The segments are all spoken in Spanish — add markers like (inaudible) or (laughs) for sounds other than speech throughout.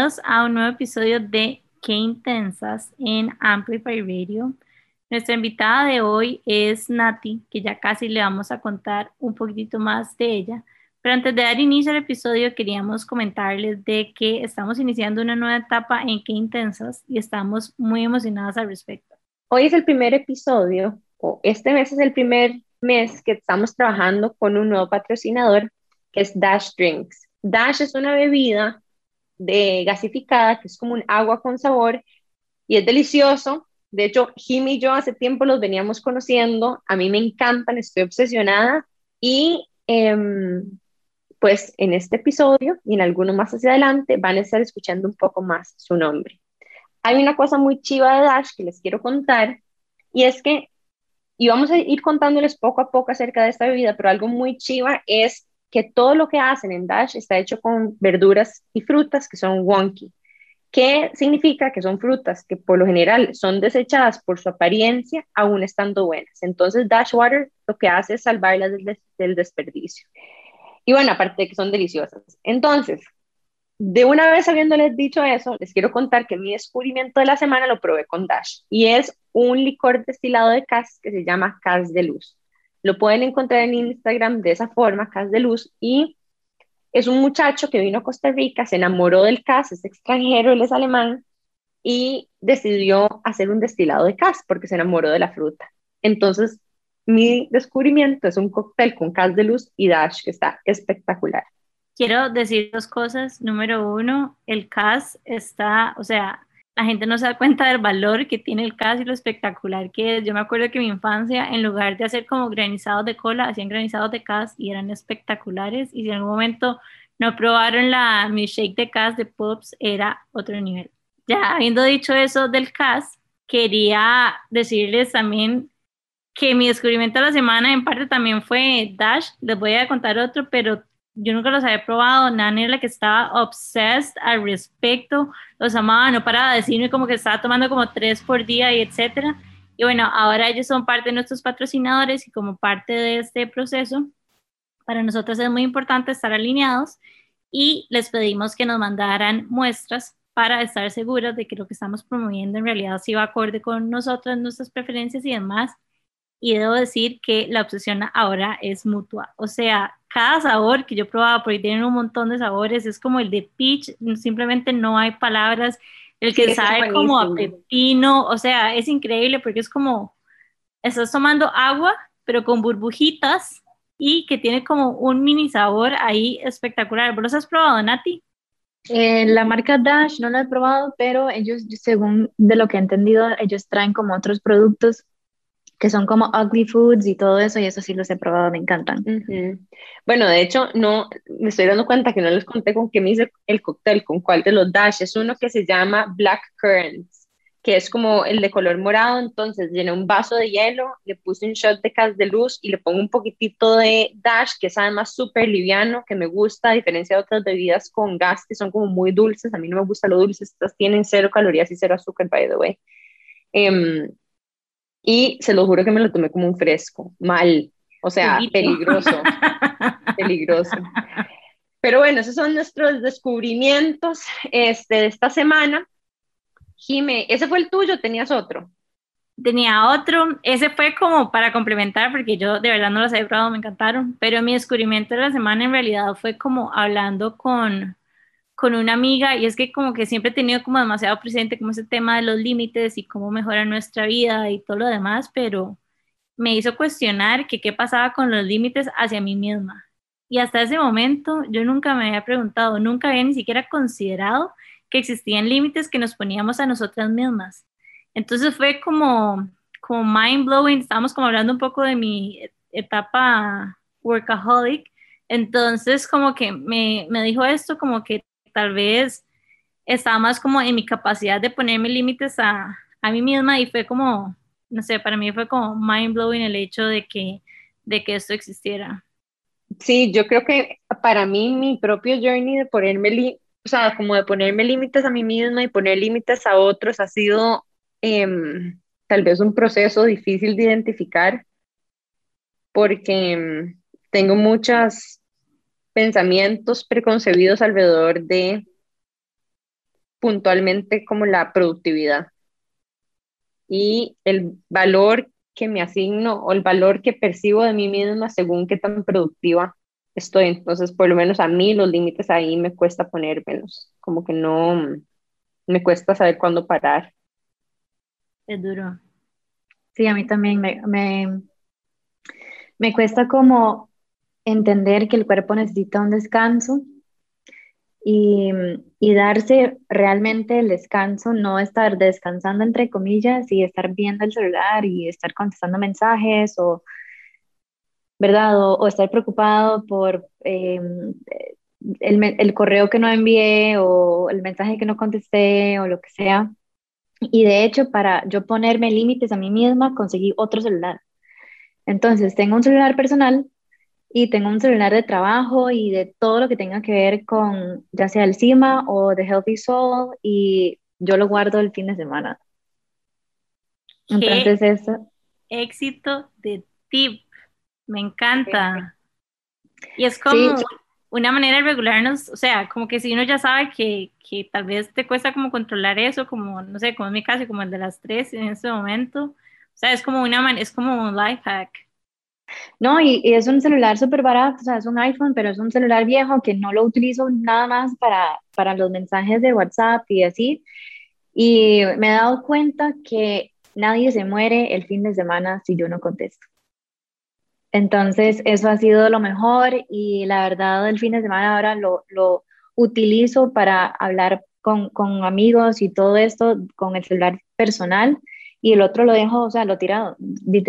Bienvenidos a un nuevo episodio de Qué Intensas en Amplify Radio. Nuestra invitada de hoy es Nati, que ya casi le vamos a contar un poquitito más de ella. Pero antes de dar inicio al episodio, queríamos comentarles de que estamos iniciando una nueva etapa en Qué Intensas y estamos muy emocionadas al respecto. Hoy es el primer episodio, o este mes es el primer mes que estamos trabajando con un nuevo patrocinador que es Dash Drinks. Dash es una bebida de gasificada, que es como un agua con sabor y es delicioso. De hecho, Jimmy y yo hace tiempo los veníamos conociendo, a mí me encantan, estoy obsesionada y em, pues en este episodio y en alguno más hacia adelante van a estar escuchando un poco más su nombre. Hay una cosa muy chiva de Dash que les quiero contar y es que, y vamos a ir contándoles poco a poco acerca de esta bebida, pero algo muy chiva es que todo lo que hacen en Dash está hecho con verduras y frutas que son wonky. ¿Qué significa? Que son frutas que por lo general son desechadas por su apariencia, aún estando buenas. Entonces, Dash Water lo que hace es salvarlas del, desperdicio. Y bueno, aparte de que son deliciosas. Entonces, de una vez habiéndoles dicho eso, les quiero contar que mi descubrimiento de la semana lo probé con Dash y es un licor destilado de cas que se llama cas de luz. Lo pueden encontrar en Instagram de esa forma, Cas de Luz, y es un muchacho que vino a Costa Rica, se enamoró del Cas, es extranjero, él es alemán, y decidió hacer un destilado de Cas porque se enamoró de la fruta. Entonces, mi descubrimiento es un cóctel con Cas de Luz y Dash que está espectacular. Quiero decir dos cosas. Número uno, el CAS está, o sea, la gente no se da cuenta del valor que tiene el caso y lo espectacular que es. Yo me acuerdo que en mi infancia, en lugar de hacer como granizados de cola, hacían granizados de cas y eran espectaculares. Y si en algún momento no probaron la mi shake de cas de Pops, era otro nivel. Ya habiendo dicho eso del cas, quería decirles también que mi descubrimiento de la semana en parte también fue Dash. Les voy a contar otro, pero yo nunca los había probado, Nani era la que estaba obsessed al respecto, los amaba, no paraba de decirme como que estaba tomando como tres por día y etcétera. Y bueno, ahora ellos son parte de nuestros patrocinadores y como parte de este proceso, para nosotros es muy importante estar alineados y les pedimos que nos mandaran muestras para estar seguros de que lo que estamos promoviendo en realidad sí va acorde con nosotros, nuestras preferencias y demás. Y debo decir que la obsesión ahora es mutua. O sea, cada sabor que yo probaba, porque tienen un montón de sabores, es como el de peach, simplemente no hay palabras, el que sabe como a pepino, o sea, es increíble porque es como, estás tomando agua, pero con burbujitas y que tiene como un mini sabor ahí espectacular. ¿Vos los has probado, Nati? Eh, la marca Dash no la he probado, pero ellos, según de lo que he entendido, ellos traen como otros productos que son como ugly foods y todo eso, y eso sí los he probado, me encantan. Bueno, de hecho, no, me estoy dando cuenta que no les conté con qué me hice el cóctel, con cuál de los Dash, es uno que se llama Black Currants, que es como el de color morado, entonces llené un vaso de hielo, le puse un shot de cas de luz y le pongo un poquitito de Dash, que es además súper liviano, que me gusta, a diferencia de otras bebidas con gas que son como muy dulces, a mí no me gusta lo dulce, estas tienen cero calorías y cero azúcar, by the way. Um, y se lo juro que me lo tomé como un fresco, mal, o sea, peligroso, (laughs) peligroso. Pero bueno, esos son nuestros descubrimientos este, de esta semana. Jime, ¿ese fue el tuyo? ¿Tenías otro? Tenía otro, ese fue como para complementar, porque yo de verdad no los he probado, me encantaron, pero mi descubrimiento de la semana en realidad fue como hablando con, con una amiga y es que como que siempre he tenido como demasiado presente como ese tema de los límites y cómo mejora nuestra vida y todo lo demás, pero me hizo cuestionar que qué pasaba con los límites hacia mí misma. Y hasta ese momento yo nunca me había preguntado, nunca había ni siquiera considerado que existían límites que nos poníamos a nosotras mismas. Entonces fue como, como mind blowing, estábamos como hablando un poco de mi etapa workaholic, entonces como que me, me dijo esto, como que tal vez estaba más como en mi capacidad de ponerme límites a, a mí misma y fue como, no sé, para mí fue como mind blowing el hecho de que, de que esto existiera. Sí, yo creo que para mí mi propio journey de ponerme, o sea, como de ponerme límites a mí misma y poner límites a otros ha sido em, tal vez un proceso difícil de identificar porque em, tengo muchas pensamientos preconcebidos alrededor de puntualmente como la productividad y el valor que me asigno o el valor que percibo de mí misma según qué tan productiva estoy. Entonces, por lo menos a mí los límites ahí me cuesta ponérmelos, como que no me cuesta saber cuándo parar. Es duro. Sí, a mí también me, me, me cuesta como entender que el cuerpo necesita un descanso y, y, darse realmente el descanso, no estar descansando entre comillas y estar viendo el celular y estar contestando mensajes o, ¿verdad? O, estar preocupado por em, el, el, correo que no envié o el mensaje que no contesté o lo que sea. Y de hecho, para yo ponerme límites a mí misma, conseguí otro celular. Entonces, tengo un celular personal y tengo un celular de trabajo y de todo lo que tenga que ver con ya sea el CIMA o The Healthy Soul y yo lo guardo el fin de semana. Entonces eso. Éxito de tip, me encanta. Y es como una manera de regularnos, o sea, como que si uno ya sabe que, que, tal vez te cuesta como controlar eso, como, no sé, como en mi caso, como el de las tres en este momento, o sea, es como una, es como un life hack. No, y, es un celular súper barato, o sea, es un iPhone, pero es un celular viejo que no lo utilizo nada más para, para los mensajes de WhatsApp y así. Y me he dado cuenta que nadie se muere el fin de semana si yo no contesto. Entonces, eso ha sido lo mejor y la verdad, el fin de semana ahora lo, lo utilizo para hablar con, con, amigos y todo esto con el celular personal y el otro lo dejo, o sea, lo tirado.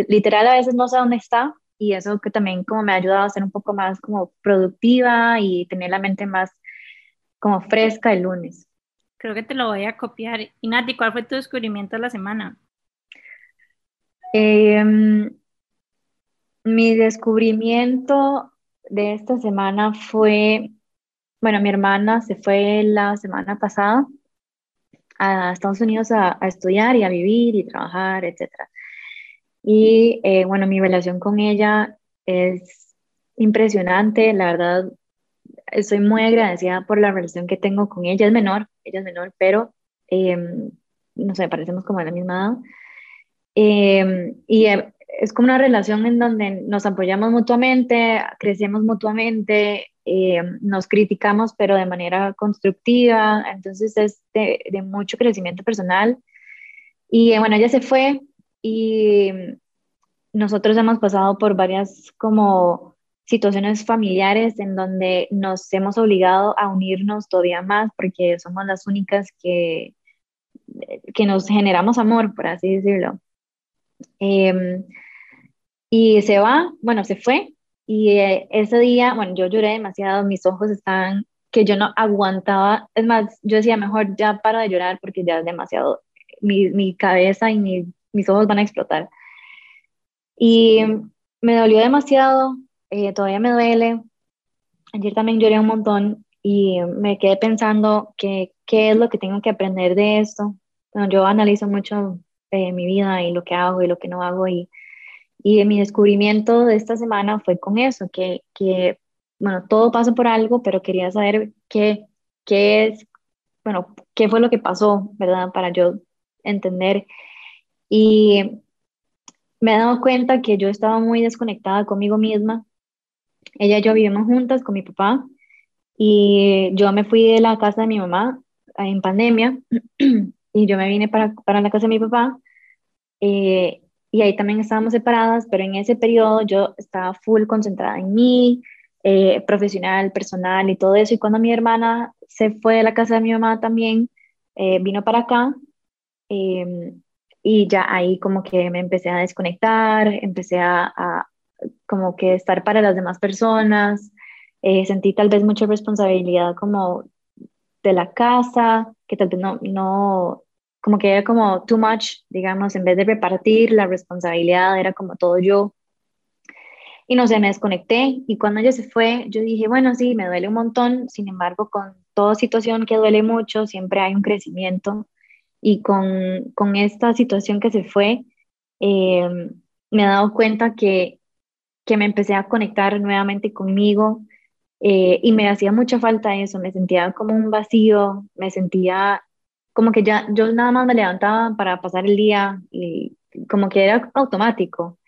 Literal, a veces no sé dónde está y eso que también como me ha ayudado a ser un poco más como productiva y tener la mente más como fresca el lunes. Creo que te lo voy a copiar. Y Nati, ¿cuál fue tu descubrimiento de la semana? Em, mi descubrimiento de esta semana fue, bueno, mi hermana se fue la semana pasada a Estados Unidos a, a estudiar y a vivir y trabajar, etcétera. Y eh, bueno, mi relación con ella es impresionante, la verdad, estoy muy agradecida por la relación que tengo con ella. Es menor, ella es menor, pero em, no sé, parecemos como de la misma edad. Em, y eh, es como una relación en donde nos apoyamos mutuamente, crecemos mutuamente, em, nos criticamos, pero de manera constructiva. Entonces es de, de mucho crecimiento personal. Y bueno, ella se fue y nosotros hemos pasado por varias como situaciones familiares en donde nos hemos obligado a unirnos todavía más porque somos las únicas que, que nos generamos amor, por así decirlo. Em, y se va, bueno, se fue y eh, ese día, bueno, yo lloré demasiado, mis ojos estaban que yo no aguantaba, es más, yo decía, mejor ya para de llorar porque ya es demasiado, mi, mi cabeza y mi mis ojos van a explotar. Y me dolió demasiado, eh, todavía me duele. Ayer también lloré un montón y me quedé pensando que, qué es lo que tengo que aprender de esto. Bueno, yo analizo mucho eh, mi vida y lo que hago y lo que no hago y, y mi descubrimiento de esta semana fue con eso, que, que bueno, todo pasa por algo, pero quería saber qué, qué es, bueno, qué fue lo que pasó, ¿verdad? Para yo entender y me he dado cuenta que yo estaba muy desconectada conmigo misma. Ella y yo vivimos juntas con mi papá y yo me fui de la casa de mi mamá en pandemia (clears throat) y yo me vine para, para la casa de mi papá eh, y ahí también estábamos separadas, pero en ese periodo yo estaba full concentrada en mí, eh, profesional, personal y todo eso. Y cuando mi hermana se fue de la casa de mi mamá también, eh, vino para acá, em, y ya ahí como que me empecé a desconectar, empecé a, como que estar para las demás personas, eh, sentí tal vez mucha responsabilidad como de la casa, que tal vez no, no, como que era como too much, digamos, en vez de repartir la responsabilidad, era como todo yo. Y no sé, me desconecté y cuando ella se fue, yo dije, bueno, sí, me duele un montón, sin embargo, con toda situación que duele mucho, siempre hay un crecimiento y con, con esta situación que se fue, eh, me he dado cuenta que, que me empecé a conectar nuevamente conmigo eh, y me hacía mucha falta eso, me sentía como un vacío, me sentía como que ya yo nada más me levantaba para pasar el día y como que era automático.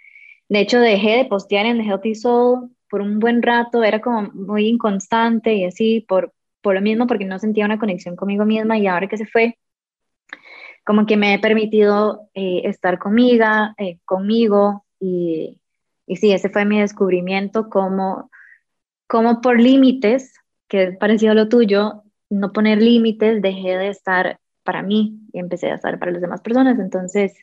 De hecho, dejé de postear en Healthy Soul por un buen rato, era como muy inconstante y así, por, por lo mismo, porque no sentía una conexión conmigo misma y ahora que se fue, como que me he permitido eh, estar conmigo, eh, conmigo y, y sí, ese fue mi descubrimiento, como, como por límites, que es parecido a lo tuyo, no poner límites, dejé de estar para mí y empecé a estar para las demás personas. Entonces,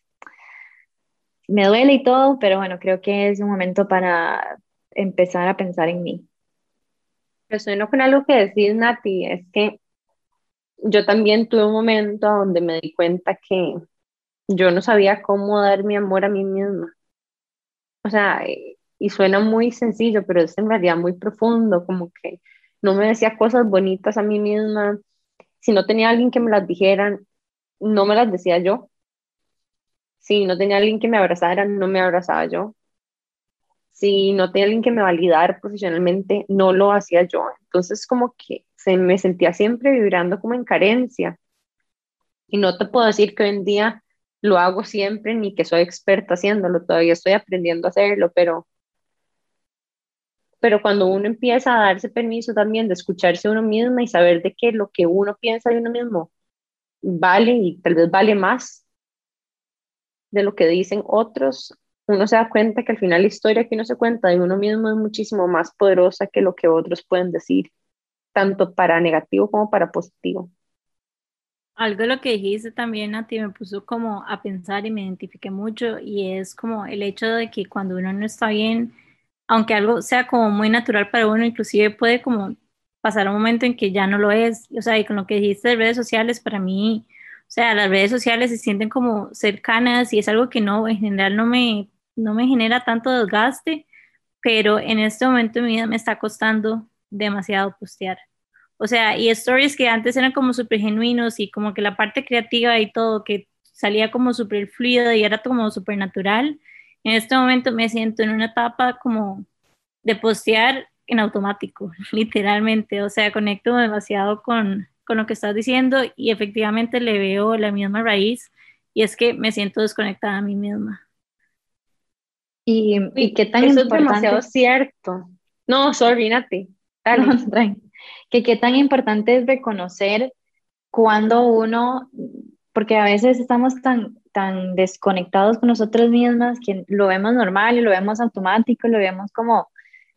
me duele y todo, pero bueno, creo que es un momento para empezar a pensar en mí. Resueno con algo que decís, Nati, es que yo también tuve un momento donde me di cuenta que yo no sabía cómo dar mi amor a mí misma. O sea, y suena muy sencillo, pero es en realidad muy profundo, como que no me decía cosas bonitas a mí misma. Si no tenía alguien que me las dijeran, no me las decía yo. Si no tenía alguien que me abrazara, no me abrazaba yo. Si no tenía alguien que me validara profesionalmente, no lo hacía yo. Entonces como que se me sentía siempre vibrando como en carencia. Y no te puedo decir que hoy en día lo hago siempre ni que soy experta haciéndolo, todavía estoy aprendiendo a hacerlo, pero pero cuando uno empieza a darse permiso también de escucharse uno mismo y saber de que lo que uno piensa de uno mismo vale y tal vez vale más de lo que dicen otros, uno se da cuenta que al final la historia que uno se cuenta de uno mismo es muchísimo más poderosa que lo que otros pueden decir, tanto para negativo como para positivo. Algo de lo que dijiste también a ti me puso como a pensar y me identifiqué mucho y es como el hecho de que cuando uno no está bien, aunque algo sea como muy natural para uno, inclusive puede como pasar un momento en que ya no lo es. O sea, y con lo que dijiste de redes sociales, para mí, o sea, las redes sociales se sienten como cercanas y es algo que no, en general no me, no me genera tanto desgaste, pero en este momento de mi vida me está costando demasiado postear. O sea, y stories que antes eran como súper genuinos y como que la parte creativa y todo, que salía como súper fluido y era como súper natual, en este momento me siento en una etapa como de postear en automático, (laughs) literalmente. O sea, conecto demasiado con, con lo que estás diciendo y efectivamente le veo la misma raíz y es que me siento desconectada a mí misma. ¿Y, y qué tan Eso es demasiado cierto. No, sorry, Nati. (laughs) que qué tan importante es reconocer cuando uno, porque a veces estamos tan, tan desconectados con nosotros mismas que lo vemos normal y lo vemos automático, lo vemos como,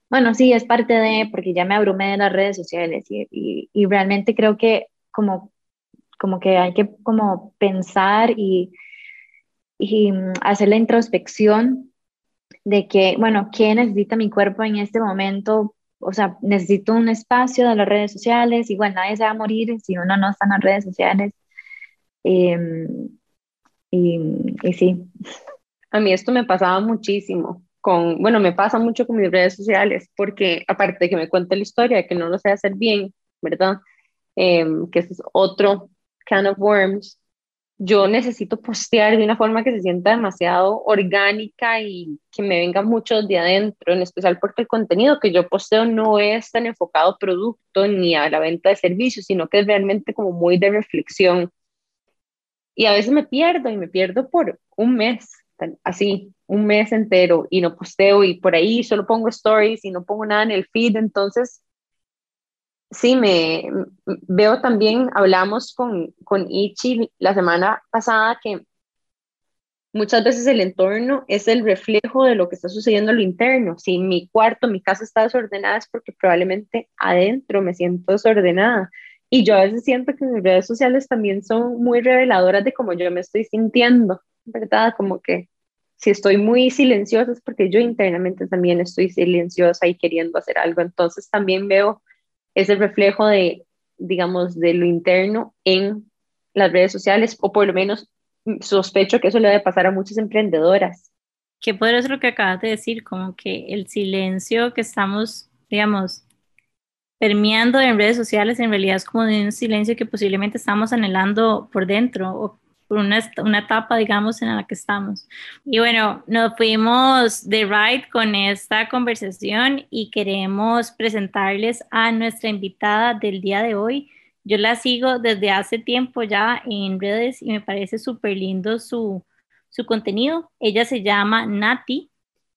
bueno, sí, es parte de, porque ya me abrumé de las redes sociales y, y, realmente creo que como, como que hay que como pensar y, y hacer la introspección de que, bueno, ¿qué necesita mi cuerpo en este momento? O sea, necesito un espacio de las redes sociales, igual nadie se va a morir si uno no está en las redes sociales. Eh, y, y sí. A mí esto me pasaba muchísimo con, bueno, me pasa mucho con mis redes sociales, porque aparte de que me cuente la historia, de que no lo sé hacer bien, ¿verdad? Em, que es otro can of worms, yo necesito postear de una forma que se sienta demasiado orgánica y que me venga mucho de adentro, en especial porque el contenido que yo posteo no es tan enfocado a producto ni a la venta de servicios, sino que es realmente como muy de reflexión y a veces me pierdo y me pierdo por un mes, así, un mes entero y no posteo y por ahí solo pongo stories y no pongo nada en el feed. Entonces, sí, me veo también, hablamos con, con Ichi la semana pasada que muchas veces el entorno es el reflejo de lo que está sucediendo en lo interno. Si mi cuarto, mi casa está desordenada es porque probablemente adentro me siento desordenada. Y yo a veces siento que mis redes sociales también son muy reveladoras de cómo yo me estoy sintiendo, ¿verdad? Como que si estoy muy silenciosa es porque yo internamente también estoy silenciosa y queriendo hacer algo. Entonces también veo ese reflejo de, digamos, de lo interno en las redes sociales, o por lo menos sospecho que eso le debe pasar a muchas emprendedoras. Que ser lo que acabas de decir, como que el silencio que estamos, digamos, permeando en redes sociales en realidad es como un silencio que posiblemente estamos anhelando por dentro una, una etapa, digamos, en la que estamos. Y bueno, nos fuimos de ride con esta conversación y queremos presentarles a nuestra invitada del día de hoy, Yo la sigo desde hace tiempo ya en redes y me parece súper lindo su, su contenido. Ella se llama Nati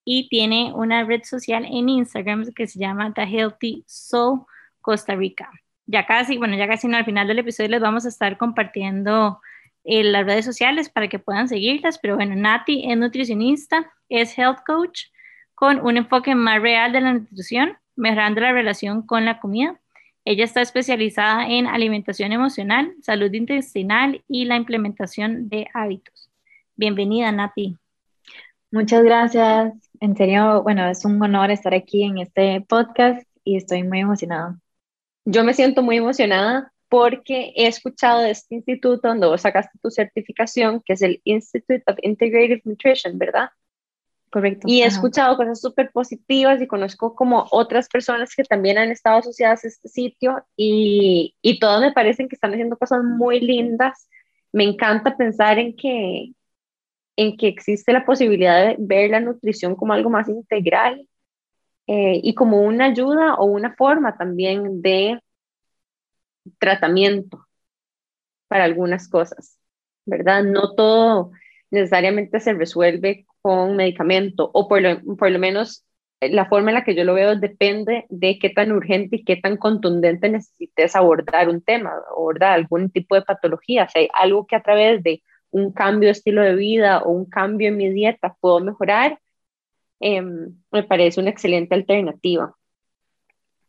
y tiene una red social en Instagram que se llama The Healthy Soul Costa Rica. Ya casi, bueno, ya casi no, al final del episodio les vamos a estar compartiendo eh, las redes sociales para que puedan seguirlas, pero bueno, Nati es nutricionista, es health coach con un enfoque más real de la nutrición, mejorando la relación con la comida. Ella está especializada en alimentación emocional, salud intestinal y la implementación de hábitos. Bienvenida, Nati. Muchas gracias. En serio, bueno, es un honor estar aquí en este podcast y estoy muy emocionada. Yo me siento muy emocionada porque he escuchado de este instituto donde vos sacaste tu certificación, que es el Institute of Integrative Nutrition, ¿verdad? Correcto. Y he escuchado cosas súper positivas y conozco como otras personas que también han estado asociadas a este sitio y, y todas me parecen que están haciendo cosas muy lindas. Me encanta pensar en que, en que existe la posibilidad de ver la nutrición como algo más integral eh, y como una ayuda o una forma también de tratamiento para algunas cosas, ¿verdad? No todo necesariamente se resuelve con medicamento o por lo, por lo menos eh, la forma en la que yo lo veo depende de qué tan urgente y qué tan contundente necesites abordar un tema, abordar algún tipo de patología, si hay algo que a través de un cambio de estilo de vida o un cambio en mi dieta puedo mejorar, em, me parece una excelente alternativa.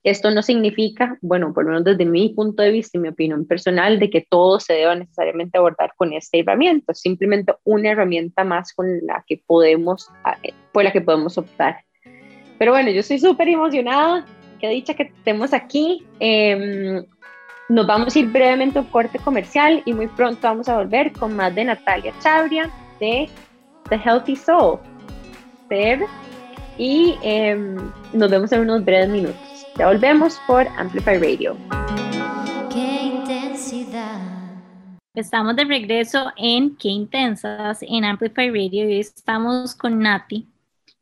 Esto no significa, bueno, por lo menos desde mi punto de vista y mi opinión personal, de que todo se deba necesariamente abordar con esta herramienta, simplemente una herramienta más con la que podemos, eh, por la que podemos optar. Pero bueno, yo estoy súper emocionada, qué dicha que estemos aquí. Em, nos vamos a ir brevemente a un corte comercial y muy pronto vamos a volver con más de Natalia Chavria de The Healthy Soul. Y em, nos vemos en unos breves minutos. Ya volvemos por Amplify Radio. Qué intensidad. Estamos de regreso en Qué Intensas en Amplify Radio y estamos con Nati.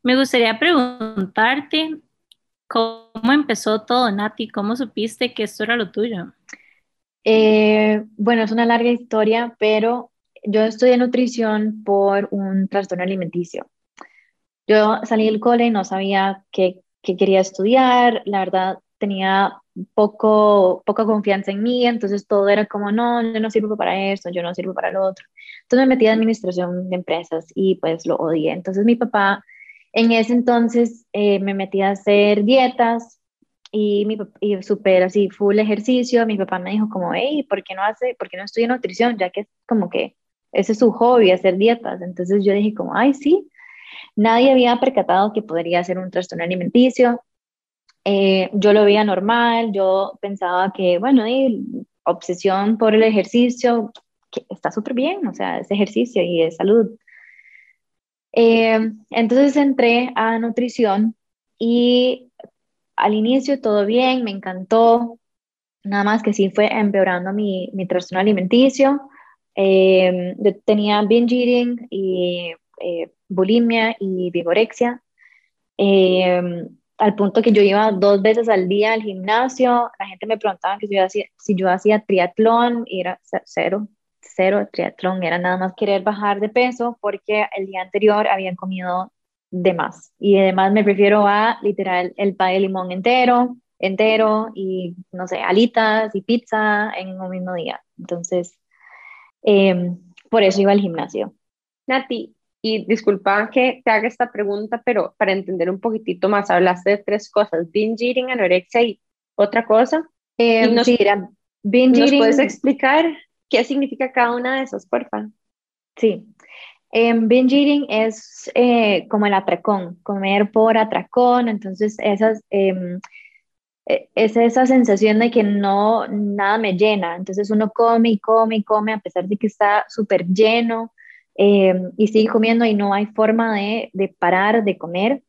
Me gustaría preguntarte cómo empezó todo, Nati, cómo supiste que esto era lo tuyo. Eh, bueno, es una larga historia, pero yo estudié nutrición por un trastorno alimenticio. Yo salí del cole y no sabía qué que quería estudiar, la verdad tenía poco, poca confianza en mí, entonces todo era como, no, yo no sirvo para esto, yo no sirvo para lo otro. Entonces me metí a administración de empresas y pues lo odié. Entonces mi papá en ese entonces eh, me metí a hacer dietas y, mi, y súper así, full ejercicio. Mi papá me dijo como, hey, ¿por qué no hace, por qué no estudia nutrición? Ya que es como que ese es su hobby, hacer dietas. Entonces yo dije como, ay, sí, Nadie había percatado que podría ser un trastorno alimenticio. Eh, yo lo veía normal, yo pensaba que, bueno, obsesión por el ejercicio, que está súper bien, o sea, es ejercicio y es salud. Eh, entonces entré a nutrición y al inicio todo bien, me encantó, nada más que sí fue empeorando mi, mi trastorno alimenticio. Eh, tenía binge eating y bulimia y vigorexia, em, al punto que yo iba dos veces al día al gimnasio, la gente me preguntaba que si yo hacía, si yo hacía triatlón, era cero, cero triatlón, era nada más querer bajar de peso porque el día anterior habían comido de más. Y además me prefiero a literal el pay de limón entero, entero y no sé, alitas y pizza en un mismo día. Entonces, em, por eso iba al gimnasio. Nati, y disculpa que te haga esta pregunta, pero para entender un poquitito más, hablaste de tres cosas, binge eating, anorexia y otra cosa. Eh, nos, sí, binge ¿nos puedes explicar qué significa cada una de esas, porfa? Sí. Eh, binge eating es eh, como el atracón, comer por atracón, entonces esas, em, e, es esa sensación de que no, nada me llena, entonces uno come y come y come a pesar de que está súper lleno, Em, y sigue comiendo y no hay forma de, de parar de comer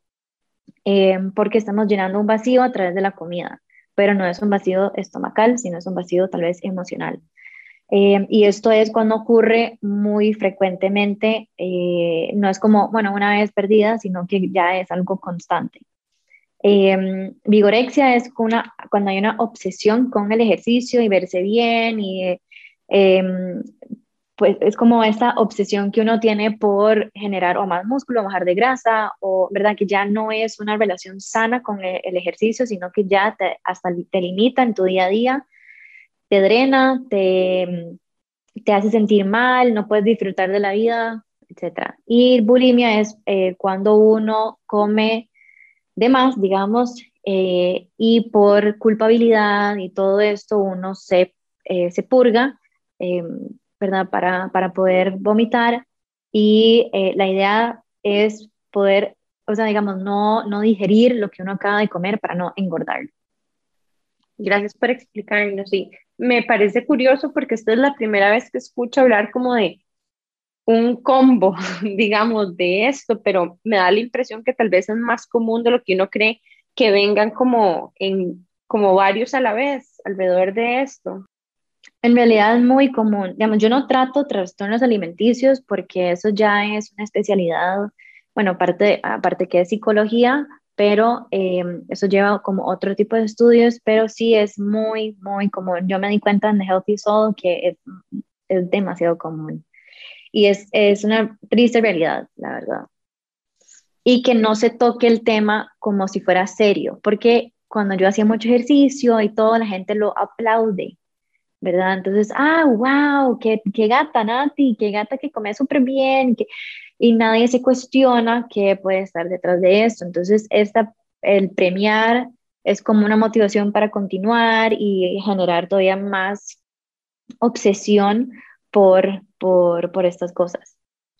em, porque estamos llenando un vacío a través de la comida, pero no es un vacío estomacal, sino es un vacío tal vez emocional. Em, y esto es cuando ocurre muy frecuentemente, eh, no es como, bueno, una vez perdida, sino que ya es algo constante. Em, vigorexia es una, cuando hay una obsesión con el ejercicio y verse bien y pues es como esta obsesión que uno tiene por generar o más músculo, bajar de grasa, o verdad que ya no es una relación sana con e, el, ejercicio, sino que ya te, hasta te limita en tu día a día, te drena, te, te hace sentir mal, no puedes disfrutar de la vida, etc. Y bulimia es eh, cuando uno come de más, digamos, eh, y por culpabilidad y todo esto uno se, eh, se purga em, ¿verdad? Para, para poder vomitar y eh, la idea es poder, o sea, digamos, no, no digerir lo que uno acaba de comer para no engordar. Gracias por explicarnos. Sí, me parece curioso porque esta es la primera vez que escucho hablar como de un combo, (laughs) digamos, de esto, pero me da la impresión que tal vez es más común de lo que uno cree que vengan como en como varios a la vez alrededor de esto. En realidad es muy común. Digamos, yo no trato trastornos alimenticios porque eso ya es una especialidad, bueno, aparte, aparte que es psicología, pero eh, eso lleva como otro tipo de estudios, pero sí es muy, muy común. Yo me di cuenta en The Healthy Soul que es, es demasiado común. Y es, es una triste realidad, la verdad. Y que no se toque el tema como si fuera serio, porque cuando yo hacía mucho ejercicio y todo, la gente lo aplaude ¿verdad? Entonces, ah, wow, qué, qué gata Nati, qué gata que come súper bien, que, y nadie se cuestiona qué puede estar detrás de esto. Entonces, esta, el premiar es como una motivación para continuar y generar todavía más obsesión por, por, por estas cosas.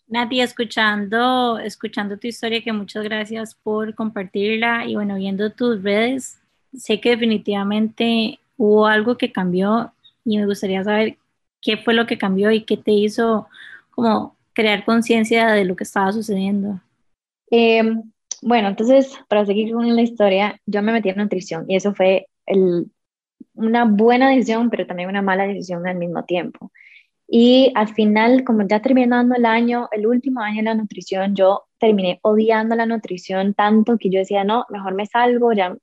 Nati, escuchando, escuchando tu historia, que muchas gracias por compartirla y bueno, viendo tus redes, sé que definitivamente hubo algo que cambió y me gustaría saber qué fue lo que cambió y qué te hizo como crear conciencia de lo que estaba sucediendo. Em, bueno, entonces, para seguir con la historia, yo me metí en nutrición y eso fue el, una buena decisión, pero también una mala decisión al mismo tiempo. Y al final, como ya terminando el año, el último año de la nutrición, yo terminé odiando la nutrición tanto que yo decía, no, mejor me salgo, ya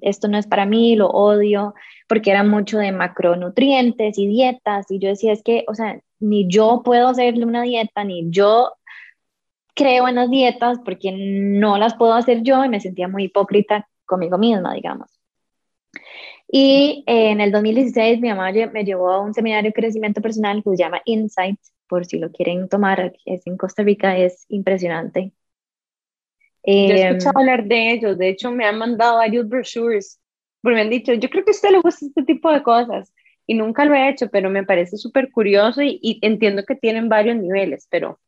esto no es para mí, lo odio, porque era mucho de macronutrientes y dietas, y yo decía, es que, o sea, ni yo puedo hacerle una dieta, ni yo creo en las dietas, porque no las puedo hacer yo, y me sentía muy hipócrita conmigo misma, digamos. Y en el 2016 mi mamá me llevó a un seminario de crecimiento personal que se llama Insight, por si lo quieren tomar, es en Costa Rica, es impresionante. Yo he escuchado em, hablar de ellos, de hecho me han mandado varios brochures, porque me han dicho, yo creo que a usted le gusta este tipo de cosas, y nunca lo he hecho, pero me parece súper curioso y, entiendo que tienen varios niveles, pero...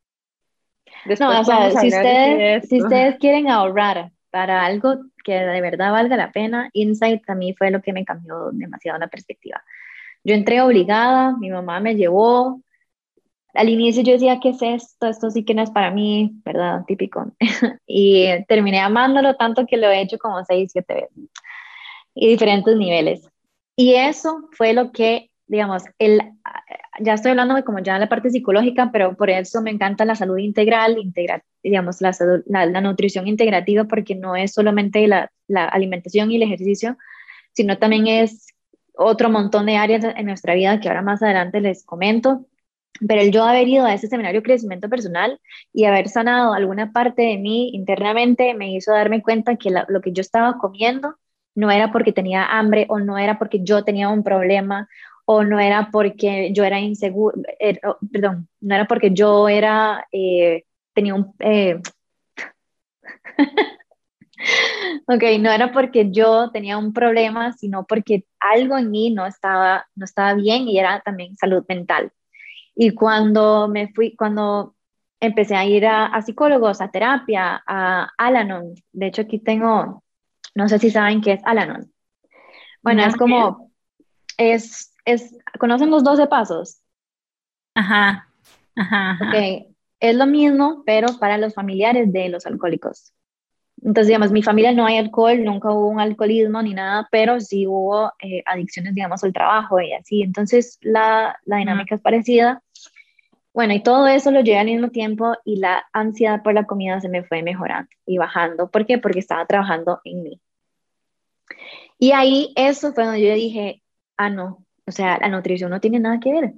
No, o sea, si ustedes, si ustedes (laughs) quieren ahorrar para algo que de verdad valga la pena, Insight a mí fue lo que me cambió demasiado la perspectiva. Yo entré obligada, mi mamá me llevó, al inicio yo decía, ¿qué es esto? Esto sí que no es para mí, ¿verdad? Típico. (laughs) y terminé amándolo tanto que lo he hecho como seis, siete veces. Y diferentes niveles. Y eso fue lo que, digamos, el, ya estoy hablando de como ya la parte psicológica, pero por eso me encanta la salud integral, integral digamos, la, la, la, nutrición integrativa, porque no es solamente la, la alimentación y el ejercicio, sino también es otro montón de áreas en nuestra vida que ahora más adelante les comento pero el yo haber ido a ese seminario crecimiento personal y haber sanado alguna parte de mí internamente me hizo darme cuenta que lo que yo estaba comiendo no era porque tenía hambre o no era porque yo tenía un problema o no era porque yo era inseguro, er, perdón, no era porque yo era, eh, tenía un... Eh, (laughs) ok, no era porque yo tenía un problema, sino porque algo en mí no estaba, no estaba bien y era también salud mental. Y cuando me fui, cuando empecé a ir a, psicólogos, a terapia, a Alanon, de hecho aquí tengo, no sé si saben qué es Alanon. Bueno, es como, es, es, ¿conocen los 12 pasos? Ajá, ajá, Ok, es lo mismo, pero para los familiares de los alcohólicos. Entonces, digamos, mi familia no hay alcohol, nunca hubo un alcoholismo ni nada, pero sí hubo eh, adicciones, digamos, al trabajo y así. Entonces, la, la dinámica es parecida. Bueno, y todo eso lo llevé al mismo tiempo y la ansiedad por la comida se me fue mejorando y bajando. ¿Por qué? Porque estaba trabajando en mí. Y ahí eso fue donde yo dije, ah, no, o sea, la nutrición no tiene nada que ver.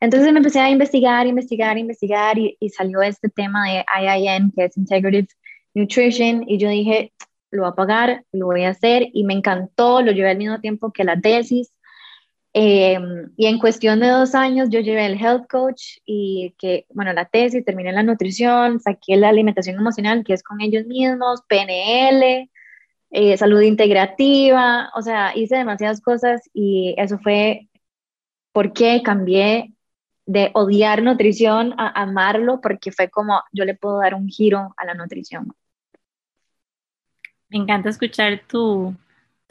Entonces me empecé a investigar, investigar, investigar y, y salió este tema de IIN, que es Integrative Nutrition, y yo dije, lo voy a pagar, lo voy a hacer, y me encantó, lo llevé al mismo tiempo que la tesis. Eh, y en cuestión de dos años yo llevé el health coach y que, bueno, la tesis, terminé la nutrición, saqué la alimentación emocional, que es con ellos mismos, PNL, eh, salud integrativa, o sea, hice demasiadas cosas y eso fue porque cambié de odiar nutrición a amarlo, porque fue como yo le puedo dar un giro a la nutrición. Me encanta escuchar tu,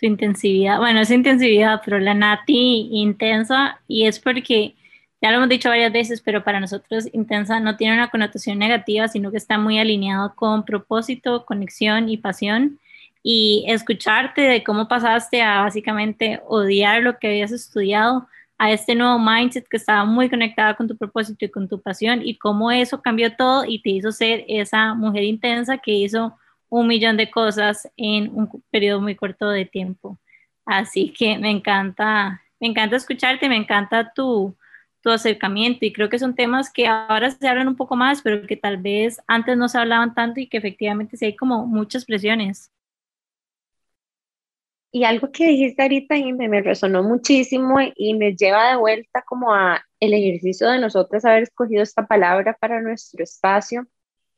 tu intensividad, bueno, es intensividad, pero la Nati intensa, y es porque, ya lo hemos dicho varias veces, pero para nosotros intensa no tiene una connotación negativa, sino que está muy alineado con propósito, conexión y pasión. Y escucharte de cómo pasaste a básicamente odiar lo que habías estudiado a este nuevo mindset que estaba muy conectado con tu propósito y con tu pasión y cómo eso cambió todo y te hizo ser esa mujer intensa que hizo un millón de cosas en un periodo muy corto de tiempo. Así que me encanta, me encanta escucharte, me encanta tu, tu acercamiento y creo que son temas que ahora se hablan un poco más, pero que tal vez antes no se hablaban tanto y que efectivamente sí hay como muchas presiones. Y algo que dijiste ahorita y me, me resonó muchísimo y me lleva de vuelta como a el ejercicio de nosotros haber escogido esta palabra para nuestro espacio.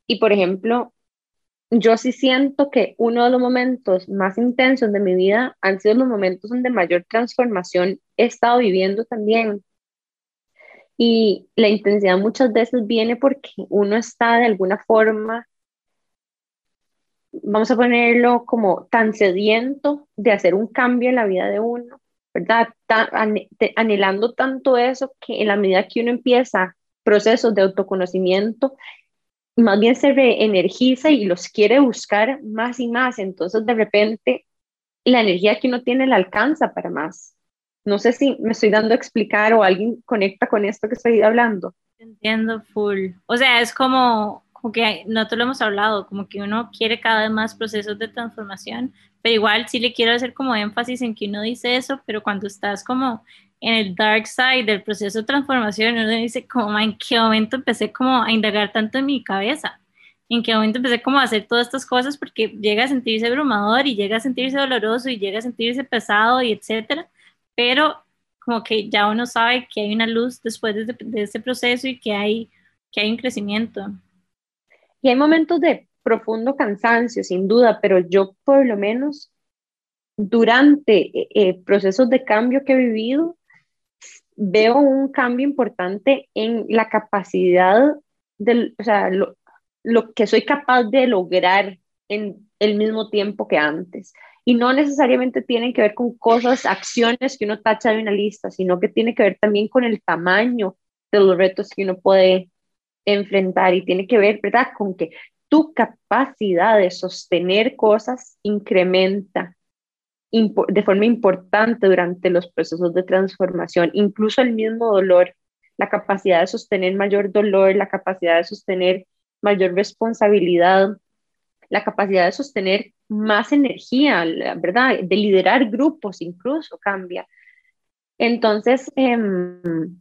Y por ejemplo, yo sí siento que uno de los momentos más intensos de mi vida han sido los momentos donde mayor transformación he estado viviendo también. Y la intensidad muchas veces viene porque uno está de alguna forma vamos a ponerlo como tan sediento de hacer un cambio en la vida de uno, ¿verdad? anhelando tanto eso que en la medida que uno empieza procesos de autoconocimiento, más bien se reenergiza y los quiere buscar más y más. Entonces, de repente, la energía que uno tiene la alcanza para más. No sé si me estoy dando a explicar o alguien conecta con esto que estoy hablando. Entiendo full. O sea, es como como que nosotros lo hemos hablado, como que uno quiere cada vez más procesos de transformación, pero igual sí le quiero hacer como énfasis en que uno dice eso, pero cuando estás como en el dark side del proceso de transformación, uno dice como, en qué momento empecé como a indagar tanto en mi cabeza, en qué momento empecé como a hacer todas estas cosas, porque llega a sentirse abrumador y llega a sentirse doloroso y llega a sentirse pesado y etcétera, pero como que ya uno sabe que hay una luz después de, de ese proceso y que hay, que hay un crecimiento. Y hay momentos de profundo cansancio, sin duda, pero yo por lo menos durante eh, eh, procesos de cambio que he vivido, veo un cambio importante en la capacidad del, o sea, lo, lo que soy capaz de lograr en el mismo tiempo que antes. Y no necesariamente tienen que ver con cosas, acciones que uno tacha de una lista, sino que tiene que ver también con el tamaño de los retos que uno puede enfrentar y tiene que ver, ¿verdad? Con que tu capacidad de sostener cosas incrementa de forma importante durante los procesos de transformación, incluso el mismo dolor, la capacidad de sostener mayor dolor, la capacidad de sostener mayor responsabilidad, la capacidad de sostener más energía, ¿verdad? De liderar grupos incluso cambia. Entonces, em,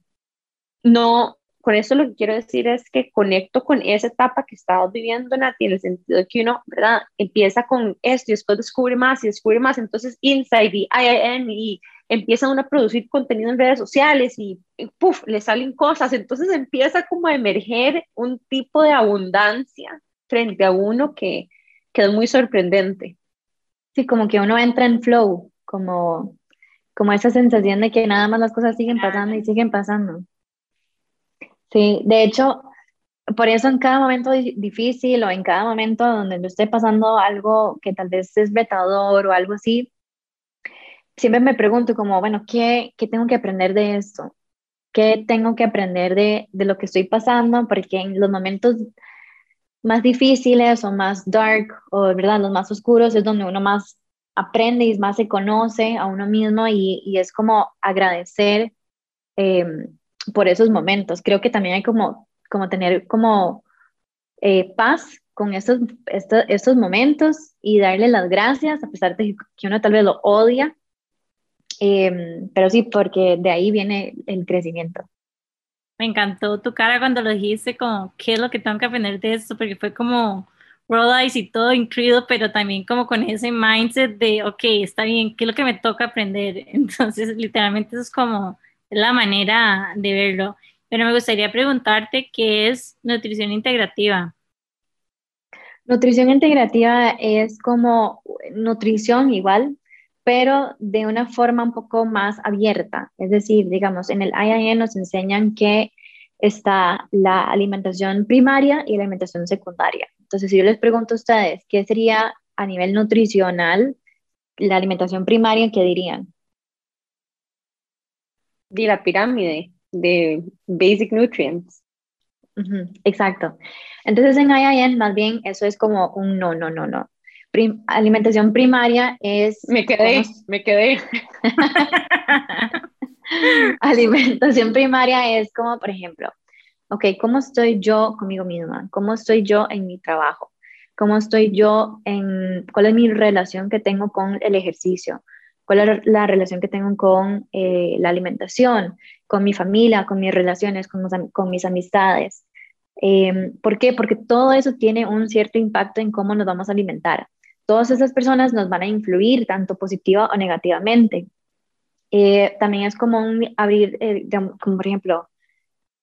no, con eso lo que quiero decir es que conecto con esa etapa que estabas viviendo, Nati, en el sentido de que uno, ¿verdad? Empieza con esto y después descubre más y descubre más, entonces Inside y IIN y empieza uno a producir contenido en redes sociales y, puff, le salen cosas, entonces empieza como a emerger un tipo de abundancia frente a uno que, que es muy sorprendente. Sí, como que uno entra en flow, como, como esa sensación de que nada más las cosas siguen pasando y siguen pasando. Sí, de hecho, por eso en cada momento difícil o en cada momento donde yo esté pasando algo que tal vez es retador o algo así, siempre me pregunto como, bueno, ¿qué, qué tengo que aprender de esto? ¿Qué tengo que aprender de, de lo que estoy pasando? Porque en los momentos más difíciles o más dark o verdad los más oscuros es donde uno más aprende y más se conoce a uno mismo y, y es como agradecer eh, por esos momentos. Creo que también hay como, como tener como eh, paz con estos, estos, momentos y darle las gracias, a pesar de que uno tal vez lo odia, em, pero sí, porque de ahí viene el crecimiento. Me encantó tu cara cuando lo dijiste, como, ¿qué es lo que tengo que aprender de esto? Porque fue como roll eyes y todo incluido, pero también como con ese mindset de, ok, está bien, ¿qué es lo que me toca aprender? (laughs) Entonces, literalmente eso es como la manera de verlo. Pero me gustaría preguntarte qué es nutrición integrativa. Nutrición integrativa es como nutrición igual, pero de una forma un poco más abierta. Es decir, digamos, en el IIN nos enseñan que está la alimentación primaria y la alimentación secundaria. Entonces, si yo les pregunto a ustedes, ¿qué sería a nivel nutricional la alimentación primaria? ¿Qué dirían? De la pirámide de Basic Nutrients. exacto. Entonces, en IIN, más bien, eso es como un no, no, no, no alimentación primaria es... Me quedé, me quedé. (laughs) alimentación primaria es como, por ejemplo, ok, ¿cómo estoy yo conmigo misma? ¿Cómo estoy yo en mi trabajo? ¿Cómo estoy yo en, cuál es mi relación que tengo con el ejercicio? ¿Cuál es la relación que tengo con eh, la alimentación, con mi familia, con mis relaciones, con, mis amistades? Eh, ¿Por qué? Porque todo eso tiene un cierto impacto en cómo nos vamos a alimentar todas esas personas nos van a influir tanto positiva o negativamente. Eh, también es como abrir, eh, como por ejemplo,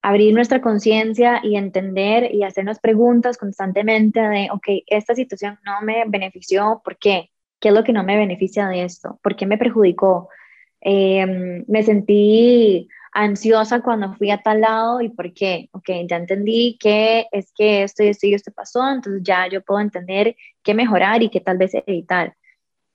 abrir nuestra conciencia y entender y hacernos preguntas constantemente de, ok, esta situación no me benefició, ¿por qué? ¿Qué es lo que no me beneficia de esto? ¿Por qué me perjudicó? Eh, me sentí ansiosa cuando fui a tal lado y por qué. Ok, ya entendí que es que esto y esto y esto pasó, entonces ya yo puedo entender qué mejorar y qué tal vez evitar.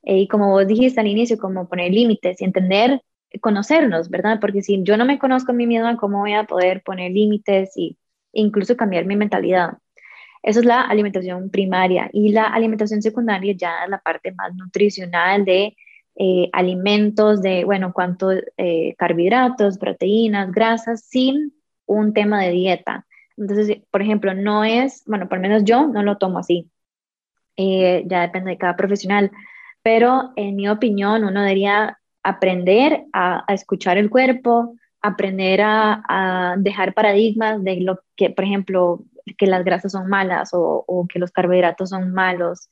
Eh, y como vos dijiste al inicio, como poner límites y entender, conocernos, ¿verdad? Porque si yo no me conozco a mí misma, ¿cómo voy a poder poner límites y incluso cambiar mi mentalidad? Eso es la alimentación primaria y la alimentación secundaria ya la parte más nutricional de eh, alimentos de, bueno, cuánto eh, carbohidratos, proteínas, grasas, sin un tema de dieta. Entonces, por ejemplo, no es, bueno, por lo menos yo no lo tomo así. Eh, ya depende de cada profesional, pero en mi opinión uno debería aprender a, escuchar el cuerpo, aprender a, dejar paradigmas de lo que, por ejemplo, que las grasas son malas o, o que los carbohidratos son malos.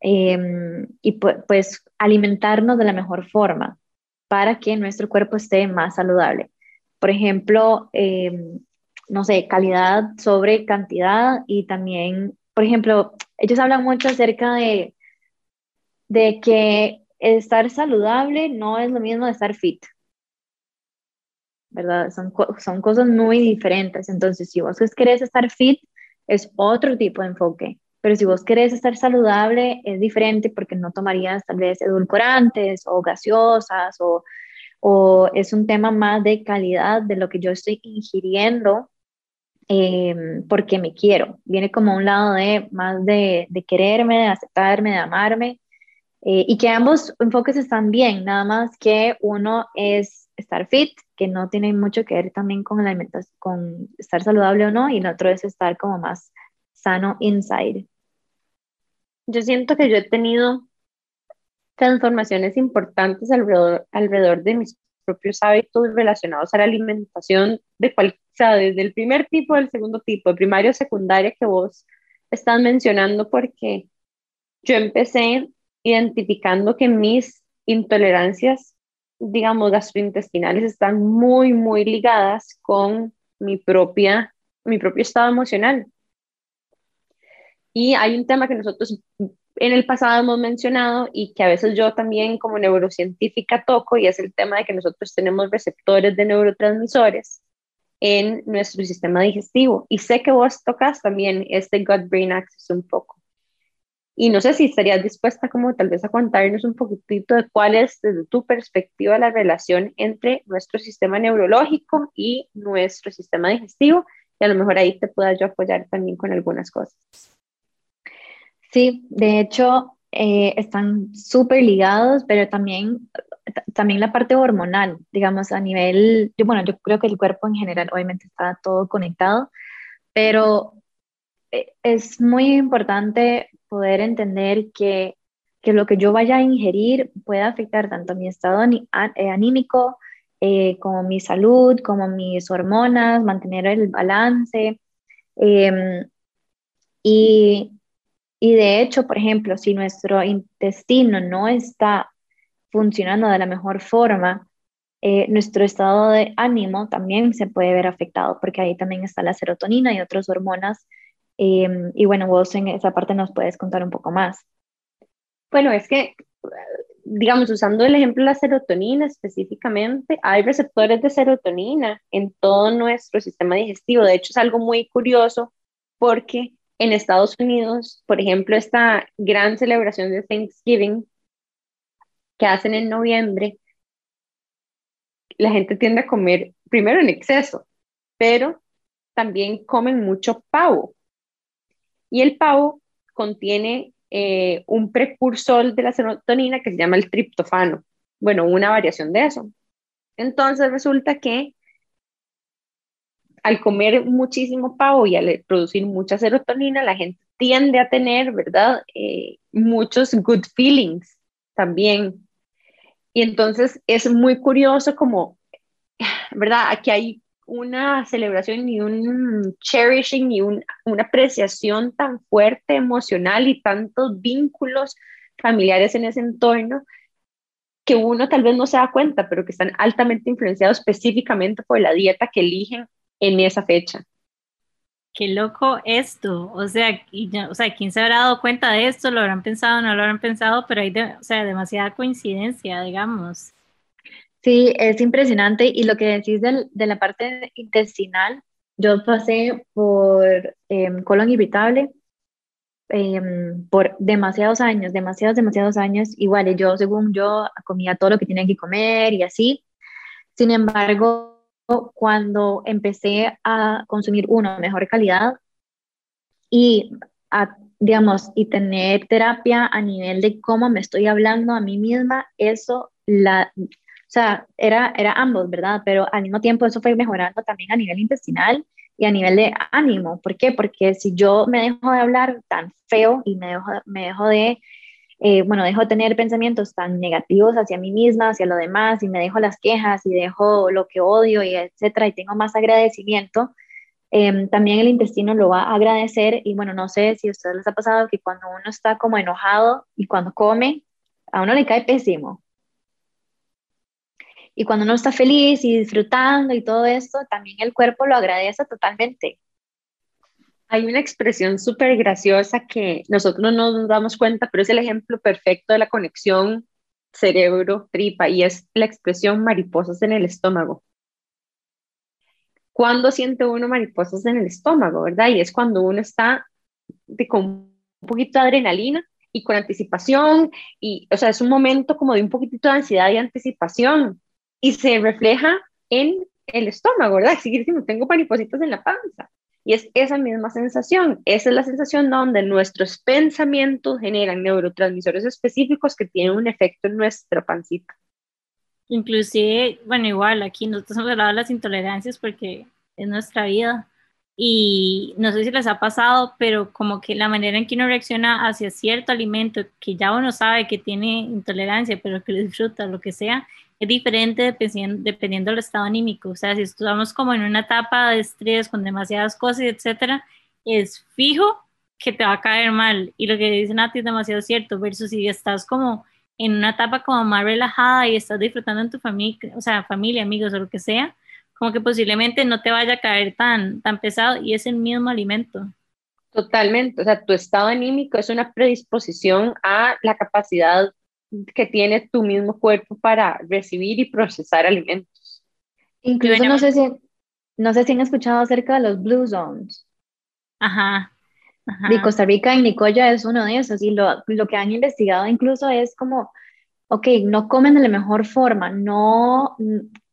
Em, y pues alimentarnos de la mejor forma para que nuestro cuerpo esté más saludable. Por ejemplo, em, no sé, calidad sobre cantidad y también, por ejemplo, ellos hablan mucho acerca de, de que estar saludable no es lo mismo de estar fit. ¿Verdad? Son, son cosas muy diferentes. Entonces, si vos querés estar fit, es otro tipo de enfoque. Pero si vos querés estar saludable, es diferente porque no tomarías tal vez edulcorantes o gaseosas o, o es un tema más de calidad de lo que yo estoy ingiriendo em, porque me quiero. Viene como un lado de más de, de quererme, de aceptarme, de amarme eh, y que ambos enfoques están bien, nada más que uno es estar fit, que no tiene mucho que ver también con la alimentación, con estar saludable o no, y el otro es estar como más sano inside. Yo siento que yo he tenido transformaciones importantes alrededor, alrededor de mis propios hábitos relacionados a la alimentación de cual, o sea, desde el primer tipo del segundo tipo, de primario secundaria que vos estás mencionando, porque yo empecé identificando que mis intolerancias, digamos, gastrointestinales están muy, muy ligadas con mi propia, mi propio estado emocional. Y hay un tema que nosotros en el pasado hemos mencionado y que a veces yo también como neurocientífica toco y es el tema de que nosotros tenemos receptores de neurotransmisores en nuestro sistema digestivo. Y sé que vos tocas también este gut-brain axis un poco. Y no sé si estarías dispuesta como tal vez a contarnos un poquitito de cuál es desde tu perspectiva la relación entre nuestro sistema neurológico y nuestro sistema digestivo. Y a lo mejor ahí te pueda yo apoyar también con algunas cosas. Sí, de hecho, eh, están súper ligados, pero también, también la parte hormonal, digamos, a nivel, yo, bueno, yo creo que el cuerpo en general obviamente está todo conectado, pero eh, es muy importante poder entender que, que lo que yo vaya a ingerir puede afectar tanto mi estado eh, anímico eh, como mi salud, como mis hormonas, mantener el balance. Em, y, y de hecho, por ejemplo, si nuestro intestino no está funcionando de la mejor forma, eh, nuestro estado de ánimo también se puede ver afectado, porque ahí también está la serotonina y otras hormonas. Em, y bueno, vos en esa parte nos puedes contar un poco más. Bueno, es que, digamos, usando el ejemplo de la serotonina específicamente, hay receptores de serotonina en todo nuestro sistema digestivo. De hecho, es algo muy curioso porque en Estados Unidos, por ejemplo, esta gran celebración de Thanksgiving que hacen en noviembre, la gente tiende a comer primero en exceso, pero también comen mucho pavo. Y el pavo contiene eh, un precursor de la serotonina que se llama el triptofano. Bueno, una variación de eso. Entonces resulta que al comer muchísimo pavo y al producir mucha serotonina, la gente tiende a tener, ¿verdad? Eh, muchos good feelings también. Y entonces es muy curioso como, ¿verdad? Aquí hay una celebración y un cherishing y una apreciación tan fuerte emocional y tantos vínculos familiares en ese entorno que uno tal vez no se da cuenta, pero que están altamente influenciados específicamente por la dieta que eligen en esa fecha. Qué loco esto, o sea, o sea, ¿quién se habrá dado cuenta de esto? ¿Lo habrán pensado no lo habrán pensado? Pero hay, o sea, demasiada coincidencia, digamos. Sí, es impresionante. Y lo que decís de la parte intestinal, yo pasé por em, colon irritable em, por demasiados años, demasiados, demasiados años. Igual, yo, según yo, comía todo lo que tenía que comer y así. Sin embargo, cuando empecé a consumir uno, mejor calidad y a, digamos, y tener terapia a nivel de cómo me estoy hablando a mí misma, eso la sea, era, era ambos, ¿verdad? Pero al mismo tiempo eso fue mejorando también a nivel intestinal y a nivel de ánimo. ¿Por qué? Porque si yo me dejo de hablar tan feo y me dejo, me dejo de, eh, bueno, dejo de tener pensamientos tan negativos hacia mí misma, hacia lo demás, y me dejo las quejas y dejo lo que odio y etcétera, y tengo más agradecimiento, em, también el intestino lo va a agradecer. Y bueno, no sé si a ustedes les ha pasado que cuando uno está como enojado y cuando come, a uno le cae pésimo. Y cuando uno está feliz y disfrutando y todo esto, también el cuerpo lo agradece totalmente. Hay una expresión súper graciosa que nosotros no nos damos cuenta, pero es el ejemplo perfecto de la conexión cerebro-tripa y es la expresión mariposas en el estómago. ¿Cuándo siente uno mariposas en el estómago, verdad? Y es cuando uno está con un poquito de adrenalina y con anticipación, y, o sea, es un momento como de un poquitito de ansiedad y anticipación y se refleja en el estómago, ¿verdad? Seguir diciendo, tengo maripositas en la panza. Y es esa misma sensación, esa es la sensación donde nuestros pensamientos generan neurotransmisores específicos que tienen un efecto en nuestra pancita. Inclusive, bueno, igual aquí nosotros hemos hablado de las intolerancias porque es nuestra vida y no sé si les ha pasado, pero como que la manera en que uno reacciona hacia cierto alimento que ya uno sabe que tiene intolerancia, pero que lo disfruta, lo que sea, es diferente dependiendo, dependiendo del estado anímico. O sea, si estamos como en una etapa de estrés con demasiadas cosas, etcétera, es fijo que te va a caer mal. Y lo que dice Nati es demasiado cierto, versus si estás como en una etapa como más relajada y estás disfrutando en tu familia, o sea, familia, amigos o lo que sea, como que posiblemente no te vaya a caer tan, tan pesado y es el mismo alimento. Totalmente, o sea, tu estado anímico es una predisposición a la capacidad que tiene tu mismo cuerpo para recibir y procesar alimentos. Incluso no sé si, no sé si han escuchado acerca de los Blue Zones. Ajá. De Costa Rica y Nicoya es uno de esos y lo, lo que han investigado incluso es como, ok, no comen de la mejor forma, no,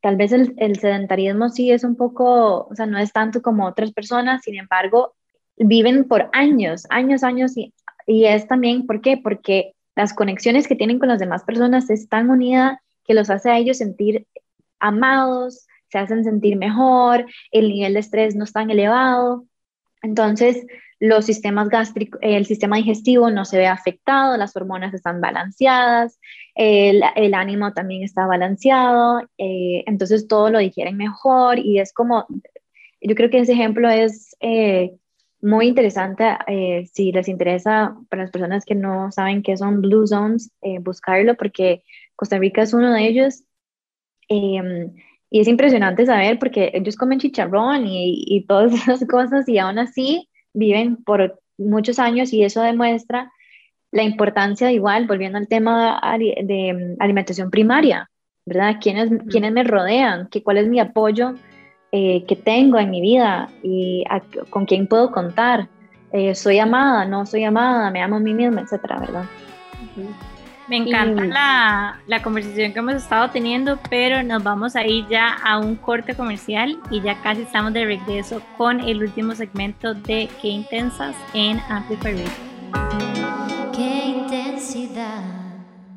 tal vez el, el sedentarismo sí es un poco, o sea, no es tanto como otras personas, sin embargo, viven por años, años, años y, y es también, ¿por qué? Porque las conexiones que tienen con las demás personas es tan unida que los hace a ellos sentir amados, se hacen sentir mejor, el nivel de estrés no es tan elevado. Entonces, los sistemas gástricos, el sistema digestivo no se ve afectado, las hormonas están balanceadas, el, ánimo también está balanceado, eh, entonces todo lo digieren mejor y es como, yo creo que ese ejemplo es eh, muy interesante eh, si les interesa para las personas que no saben qué son Blue Zones, buscarlo porque Costa Rica es uno de ellos. Em, y es impresionante saber porque ellos comen chicharrón y, y todas (laughs) esas cosas y aún así viven por muchos años y eso demuestra la importancia igual, volviendo al tema de mm, alimentación primaria, ¿verdad? ¿Quiénes, ¿quiénes me rodean? ¿Qué, ¿Cuál es mi apoyo eh, que tengo en mi vida? ¿Y con quién puedo contar? Eh, ¿Soy amada? ¿No soy amada? ¿Me amo a mí misma? Etcétera, ¿verdad? Me encanta la, la, conversación que hemos estado teniendo, pero nos vamos a ir ya a un corte comercial y ya casi estamos de regreso con el último segmento de Qué Intensas en Amplify Radio. Qué intensidad.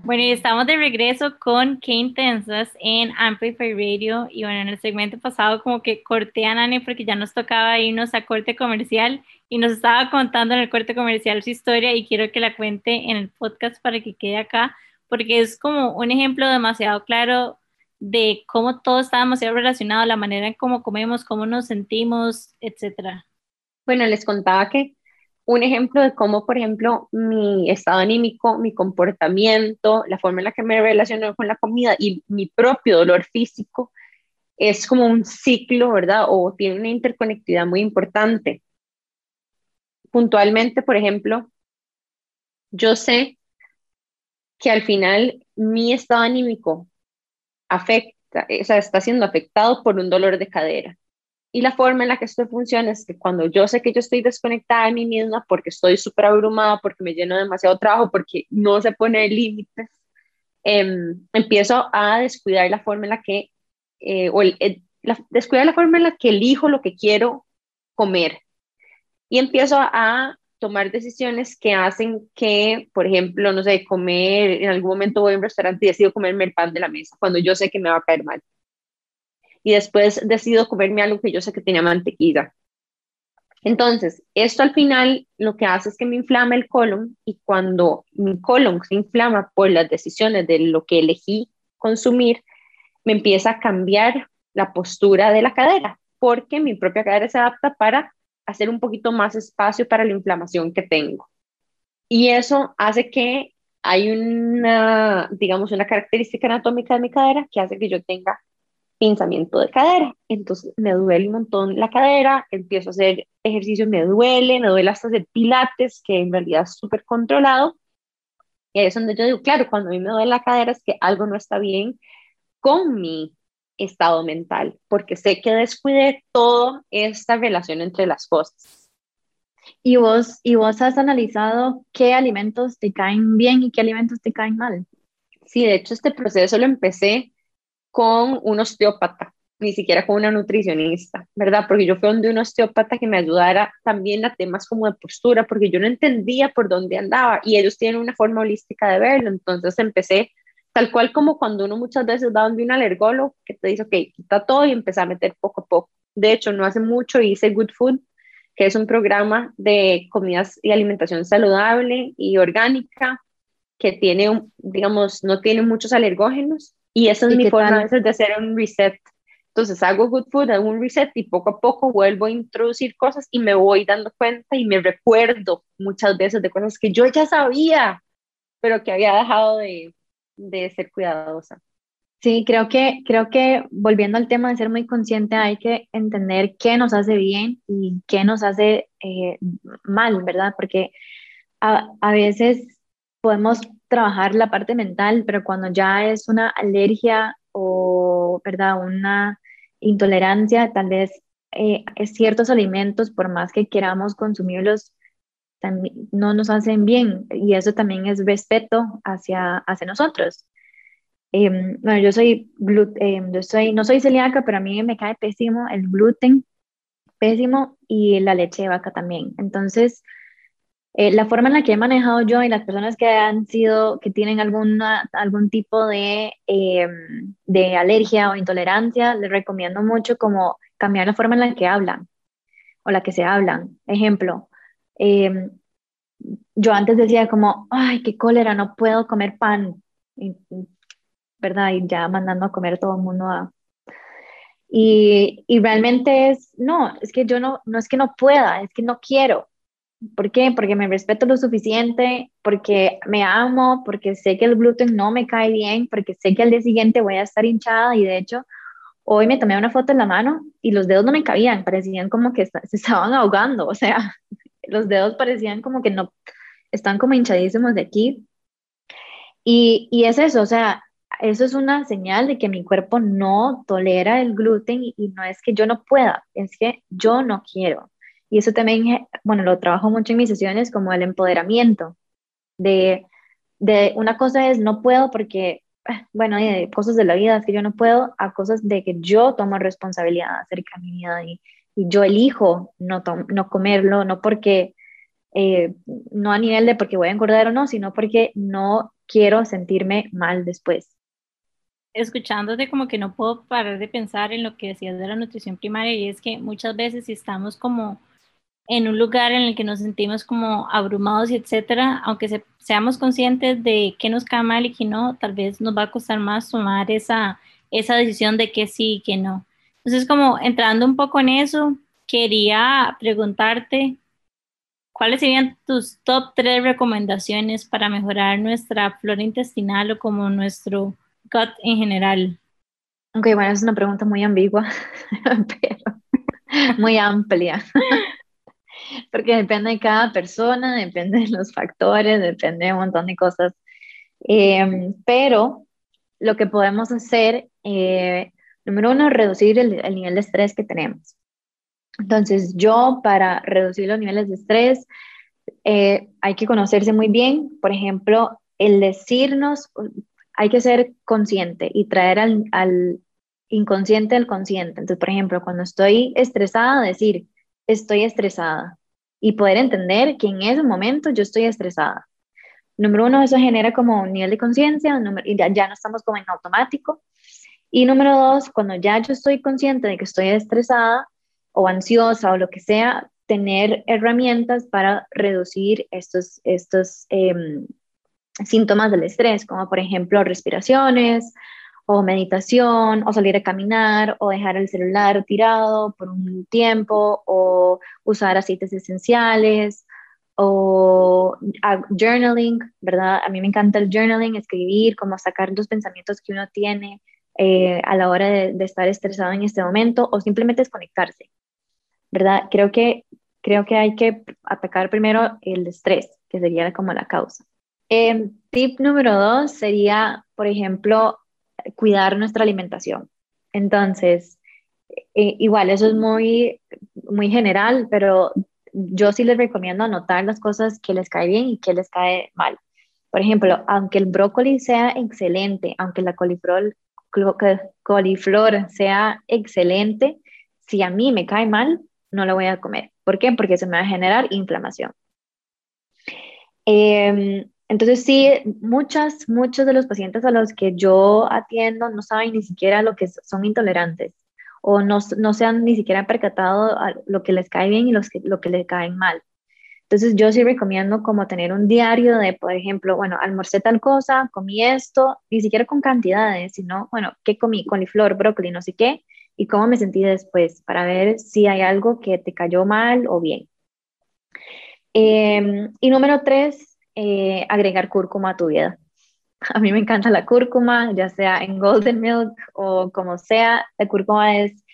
Bueno, y estamos de regreso con Qué Intensas en Amplify Radio. Y bueno, en el segmento pasado como que corté a Nani porque ya nos tocaba irnos a corte comercial y nos estaba contando en el corte comercial su historia y quiero que la cuente en el podcast para que quede acá, porque es como un ejemplo demasiado claro de cómo todo está demasiado relacionado, la manera en cómo comemos, cómo nos sentimos, etcétera. Bueno, les contaba que un ejemplo de cómo, por ejemplo, mi estado anímico, mi comportamiento, la forma en la que me relaciono con la comida y mi propio dolor físico es como un ciclo, ¿verdad? O tiene una interconectividad muy importante puntualmente, por ejemplo, yo sé que al final mi estado anímico afecta, o sea, está siendo afectado por un dolor de cadera. Y la forma en la que esto funciona es que cuando yo sé que yo estoy desconectada de mí misma porque estoy súper abrumada, porque me lleno demasiado trabajo, porque no se pone límites, em, empiezo a descuidar la forma en la que, eh, o descuidar la forma en la que elijo lo que quiero comer y empiezo a tomar decisiones que hacen que, por ejemplo, no sé, comer, en algún momento voy a un restaurante y decido comerme el pan de la mesa cuando yo sé que me va a caer mal. Y después decido comerme algo que yo sé que tenía mantequilla. Entonces, esto al final lo que hace es que me inflama el colon y cuando mi colon se inflama por las decisiones de lo que elegí consumir, me empieza a cambiar la postura de la cadera, porque mi propia cadera se adapta para hacer un poquito más espacio para la inflamación que tengo. Y eso hace que hay una, digamos, una característica anatómica de mi cadera que hace que yo tenga pinzamiento de cadera. Entonces me duele un montón la cadera, empiezo a hacer ejercicio, me duele, me duele hasta hacer pilates, que en realidad es súper controlado. Y ahí es donde yo digo, claro, cuando a mí me duele la cadera es que algo no está bien con mi estado mental, porque sé que descuidé toda esta relación entre las cosas. ¿Y vos, ¿Y vos has analizado qué alimentos te caen bien y qué alimentos te caen mal? Sí, de hecho este proceso lo empecé con un osteópata, ni siquiera con una nutricionista, ¿verdad? Porque yo fui donde un osteópata que me ayudara también a temas como de postura, porque yo no entendía por dónde andaba y ellos tienen una forma holística de verlo, entonces empecé Tal cual como cuando uno muchas veces va donde un alergólogo que te dice, ok, quita todo y empieza a meter poco a poco. De hecho, no hace mucho hice Good Food, que es un programa de comidas y alimentación saludable y orgánica, que tiene, digamos, no tiene muchos alergógenos. Y esa es mi forma a veces de hacer un reset. Entonces hago Good Food, hago un reset y poco a poco vuelvo a introducir cosas y me voy dando cuenta y me recuerdo muchas veces de cosas que yo ya sabía, pero que había dejado de, de ser cuidadosa. Sí, creo que, creo que volviendo al tema de ser muy consciente, hay que entender qué nos hace bien y qué nos hace eh, mal, ¿verdad? Porque a, a, veces podemos trabajar la parte mental, pero cuando ya es una alergia o, ¿verdad? Una intolerancia, tal vez eh, ciertos alimentos, por más que queramos consumirlos, no nos hacen bien y eso también es respeto hacia, hacia nosotros. Em, bueno, yo soy, eh, yo soy, no soy celíaca, pero a mí me cae pésimo el gluten, pésimo, y la leche de vaca también. Entonces, eh, la forma en la que he manejado yo y las personas que han sido, que tienen alguna, algún tipo de, em, de alergia o intolerancia, les recomiendo mucho como cambiar la forma en la que hablan o la que se hablan. Ejemplo, em, yo antes decía como, ay, qué cólera, no puedo comer pan, ¿verdad? Y ya mandando a comer todo el mundo a... Y, y realmente es, no, es que yo no, no es que no pueda, es que no quiero. ¿Por qué? Porque me respeto lo suficiente, porque me amo, porque sé que el gluten no me cae bien, porque sé que al día siguiente voy a estar hinchada y de hecho hoy me tomé una foto en la mano y los dedos no me cabían, parecían como que (laughs) se estaban ahogando, o sea, (laughs) los dedos parecían como que no, están como hinchadísimos de aquí. Y, y es eso, o sea, eso es una señal de que mi cuerpo no tolera el gluten y, y no es que yo no pueda, es que yo no quiero. Y eso también, bueno, lo trabajo mucho en mis sesiones como el empoderamiento, de, de una cosa es no puedo porque, ah, bueno, de cosas de la vida que yo no puedo, a cosas de que yo tomo responsabilidad acerca de mi vida y, y yo elijo no, no comerlo, no porque, eh, no a nivel de porque voy a engordar o no, sino porque no quiero sentirme mal después. Escuchándote como que no puedo parar de pensar en lo que decías de la nutrición primaria y es que muchas veces si estamos como en un lugar en el que nos sentimos como abrumados y etcétera, aunque seamos conscientes de qué nos cae mal y qué no, tal vez nos va a costar más tomar esa, esa decisión de que sí y que no. Entonces, como entrando un poco en eso, quería preguntarte cuáles serían tus top tres recomendaciones para mejorar nuestra flora intestinal o como nuestro gut en general. Ok, bueno, es una pregunta muy ambigua, (laughs) pero muy amplia (laughs) porque depende de cada persona, depende de los factores, depende de un montón de cosas. Em, pero lo que podemos hacer, eh, número uno, reducir el, el, nivel de estrés que tenemos. Entonces, yo para reducir los niveles de estrés, eh, hay que conocerse muy bien. Por ejemplo, el decirnos, hay que ser consciente y traer al, al inconsciente al consciente. Entonces, por ejemplo, cuando estoy estresada, decir, estoy estresada y poder entender que en ese momento yo estoy estresada. Número uno, eso genera como un nivel de conciencia ya, ya no estamos como en automático. Y número dos, cuando ya yo estoy consciente de que estoy estresada o ansiosa o lo que sea, tener herramientas para reducir estos, estos em, síntomas del estrés, como por ejemplo respiraciones, o meditación, o salir a caminar, o dejar el celular tirado por un tiempo, o usar aceites esenciales, o journaling, ¿verdad? A mí me encanta el journaling, escribir, como sacar los pensamientos que uno tiene eh, a la hora de, estar estresado en este momento, o simplemente desconectarse, ¿verdad? Creo que, creo que hay que atacar primero el estrés, que sería como la causa. Eh, tip número dos sería, por ejemplo, cuidar nuestra alimentación. Entonces, eh, igual, eso es muy, muy general, pero yo sí les recomiendo anotar las cosas que les cae bien y que les cae mal. Por ejemplo, aunque el brócoli sea excelente, aunque la coliflor, coliflor sea excelente, si a mí me cae mal, no lo voy a comer. ¿Por qué? Porque se me va a generar inflamación. Eh, entonces sí, muchas, muchos de los pacientes a los que yo atiendo no saben ni siquiera lo que son intolerantes o no, no se han ni siquiera percatado a lo que les cae bien y los que, lo que les cae mal. Entonces yo sí recomiendo como tener un diario de, por ejemplo, bueno, almorcé tal cosa, comí esto, ni siquiera con cantidades, sino, bueno, ¿qué comí? Coliflor, brócoli, no sé qué, y cómo me sentí después, para ver si hay algo que te cayó mal o bien. Em, y número tres, eh, agregar cúrcuma a tu vida. A mí me encanta la cúrcuma, ya sea en golden milk o como sea, la cúrcuma es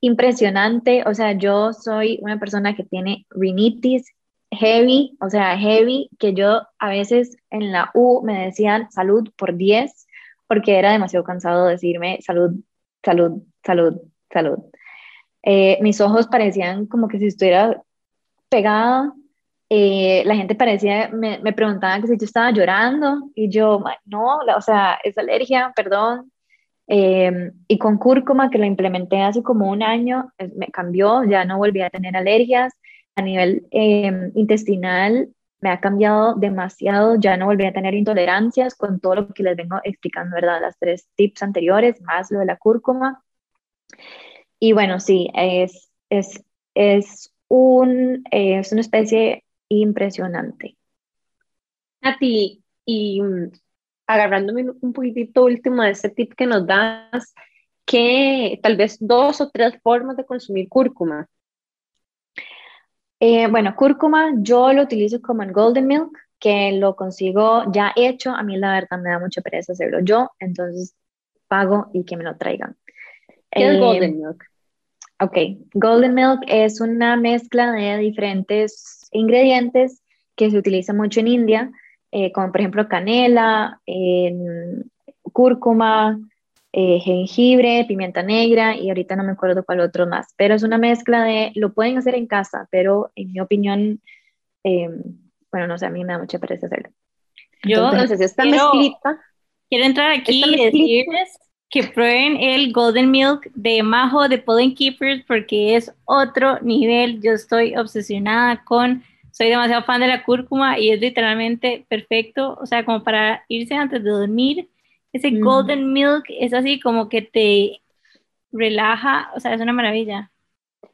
impresionante, o sea, yo soy una persona que tiene rinitis heavy, o sea, heavy, que yo a veces en la U me decían salud por 10, porque era demasiado cansado decirme salud, salud, salud, salud. Eh, mis ojos parecían como que si estuviera pegada eh, la gente parecía, me, me preguntaban que si yo estaba llorando y yo, no, o sea, es alergia, perdón. Em, y con cúrcuma, que lo implementé hace como un año, me cambió, ya no volví a tener alergias. A nivel em, intestinal me ha cambiado demasiado, ya no volví a tener intolerancias con todo lo que les vengo explicando, ¿verdad? Las tres tips anteriores, más lo de la cúrcuma. Y bueno, sí, es, es, es un, eh, es una especie impresionante. A ti, y mm, agarrándome un poquitito último de ese tip que nos das, que tal vez dos o tres formas de consumir cúrcuma. Eh, bueno, cúrcuma yo lo utilizo como en golden milk, que lo consigo ya hecho. A mí la verdad me da mucha pereza hacerlo yo, entonces pago y que me lo traigan. ¿Qué es golden milk? Ok, golden milk es una mezcla de diferentes ingredientes que se utiliza mucho en India, eh, como por ejemplo canela, cúrcuma, eh, jengibre, pimienta negra y ahorita no me acuerdo cuál otro más, pero es una mezcla de, lo pueden hacer en casa, pero en mi opinión, eh, bueno, no sé, a mí me da mucha pereza hacerlo. Yo Entonces, esta quiero, mezclita, quiero entrar aquí y decirles que prueben el Golden Milk de Majo de Pollen Keepers porque es otro nivel. Yo estoy obsesionada con, soy demasiado fan de la cúrcuma y es literalmente perfecto, o sea, como para irse antes de dormir ese golden milk es así como que te relaja, o sea, es una maravilla.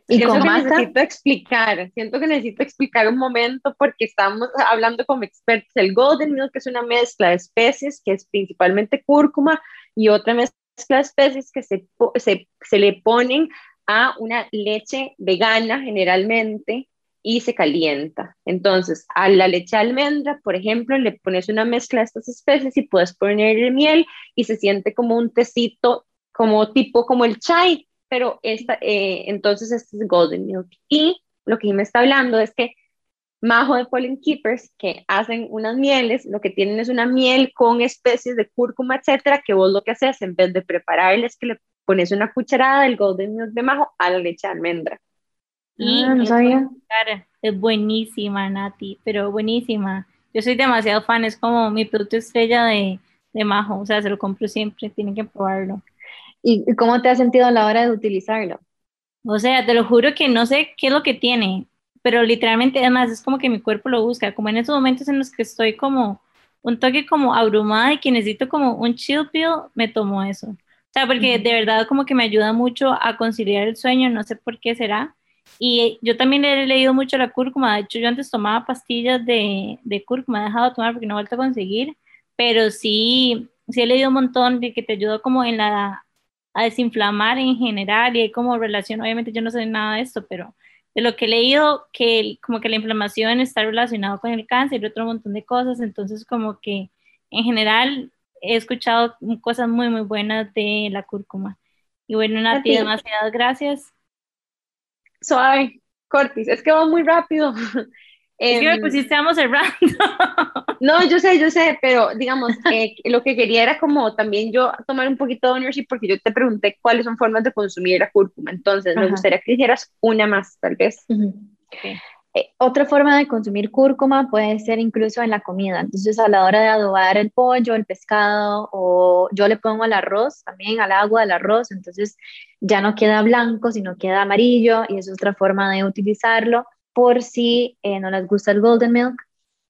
Y con que necesito explicar, siento que necesito explicar un momento porque estamos hablando como expertos. El golden milk es una mezcla de especies que es principalmente cúrcuma y otra mezcla de especies que se, se, se le ponen a una leche vegana generalmente y se calienta. Entonces, a la leche de almendra, por ejemplo, le pones una mezcla de estas especies y puedes ponerle miel y se siente como un tecito, como tipo como el chai, pero esta, eh, entonces este es golden milk. Y lo que me está hablando es que Majo de Pollen Keepers, que hacen unas mieles, lo que tienen es una miel con especies de cúrcuma, etcétera, que vos lo que haces en vez de prepararles, que le pones una cucharada del golden milk de Majo a la leche de almendra. Y ah, no sabía. Es buenísima, Nati, pero buenísima. Yo soy demasiado fan, es como mi producto estrella de, de Majo, o sea, se lo compro siempre, tienen que probarlo. ¿Y cómo te has sentido a la hora de utilizarlo? O sea, te lo juro que no sé qué es lo que tiene, pero literalmente, además, es como que mi cuerpo lo busca, como en esos momentos en los que estoy como un toque como abrumada y que necesito como un chill pill, me tomo eso. O sea, porque de verdad como que me ayuda mucho a conciliar el sueño, no sé por qué será, y yo también he leído mucho la cúrcuma. De hecho, yo antes tomaba pastillas de, de cúrcuma, he dejado de tomar porque no he vuelto a conseguir. Pero sí, sí he leído un montón de que te ayuda como en la a desinflamar en general y hay como relación, obviamente yo no sé nada de esto, pero de lo que he leído, que como que la inflamación está relacionada con el cáncer y otro montón de cosas, entonces como que en general he escuchado cosas muy, muy buenas de la cúrcuma. Y bueno, Nati, demasiadas gracias suave, Cortis, es que va muy rápido. (laughs) Es que pues estamos cerrando. (laughs) No, yo sé, yo sé, pero digamos, eh, lo que quería era como también yo tomar un poquito de ownership porque yo te pregunté cuáles son formas de consumir la cúrcuma, entonces me gustaría que hicieras una más, tal vez. Eh, otra forma de consumir cúrcuma puede ser incluso en la comida. Entonces, a la hora de adobar el pollo, el pescado, o yo le pongo al arroz, también al agua del arroz, entonces ya no queda blanco, sino queda amarillo, y es otra forma de utilizarlo. Por si eh, no les gusta el golden milk,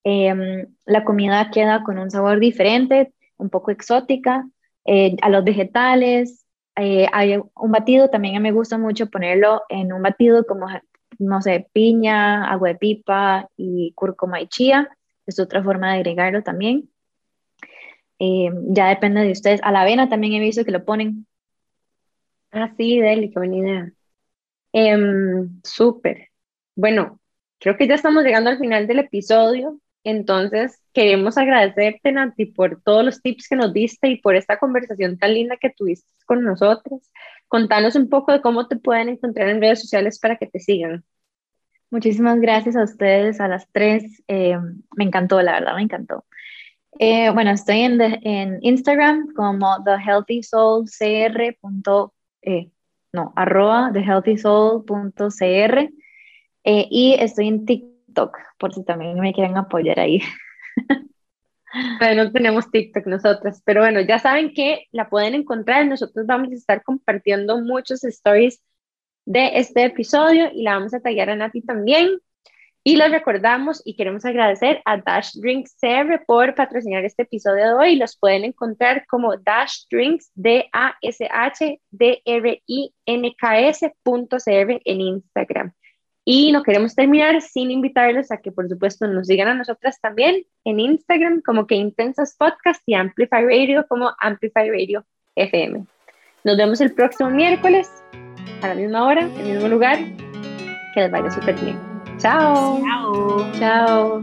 em, la comida queda con un sabor diferente, un poco exótica. Eh, a los vegetales, hay un batido, también me gusta mucho ponerlo en un batido como no sé, piña, agua de pipa y cúrcuma y chía. Es otra forma de agregarlo también. Eh, ya depende de ustedes. A la avena también he visto que lo ponen. Ah, sí, Deli, qué buena idea. Em, súper. Bueno, creo que ya estamos llegando al final del episodio. Entonces, queremos agradecerte, Nati, por todos los tips que nos diste y por esta conversación tan linda que tuviste con nosotros. Contanos un poco de cómo te pueden encontrar en redes sociales para que te sigan. Muchísimas gracias a ustedes, a las tres. Eh, me encantó, la verdad, me encantó. Eh, bueno, estoy en, Instagram como thehealthysoulcr. Eh, no, arroba thehealthysoul.cr eh, y estoy en TikTok, por si también me quieren apoyar ahí. Bueno, no tenemos TikTok nosotras, pero bueno, ya saben que la pueden encontrar. Nosotros vamos a estar compartiendo muchos stories de este episodio y la vamos a tallar a Nati también. Y los recordamos y queremos agradecer a Dash Drinks CR por patrocinar este episodio de hoy. Los pueden encontrar como Dash Drinks, D-A-S-H-D-R-I-N-K-S.cr en Instagram. Y no queremos terminar sin invitarles a que, por supuesto, nos sigan a nosotras también en Instagram como que Intensas Podcast y Amplify Radio como Amplify Radio FM. Nos vemos el próximo miércoles a la misma hora, en el mismo lugar. Que les vaya súper bien. Chao. Chao. Chao.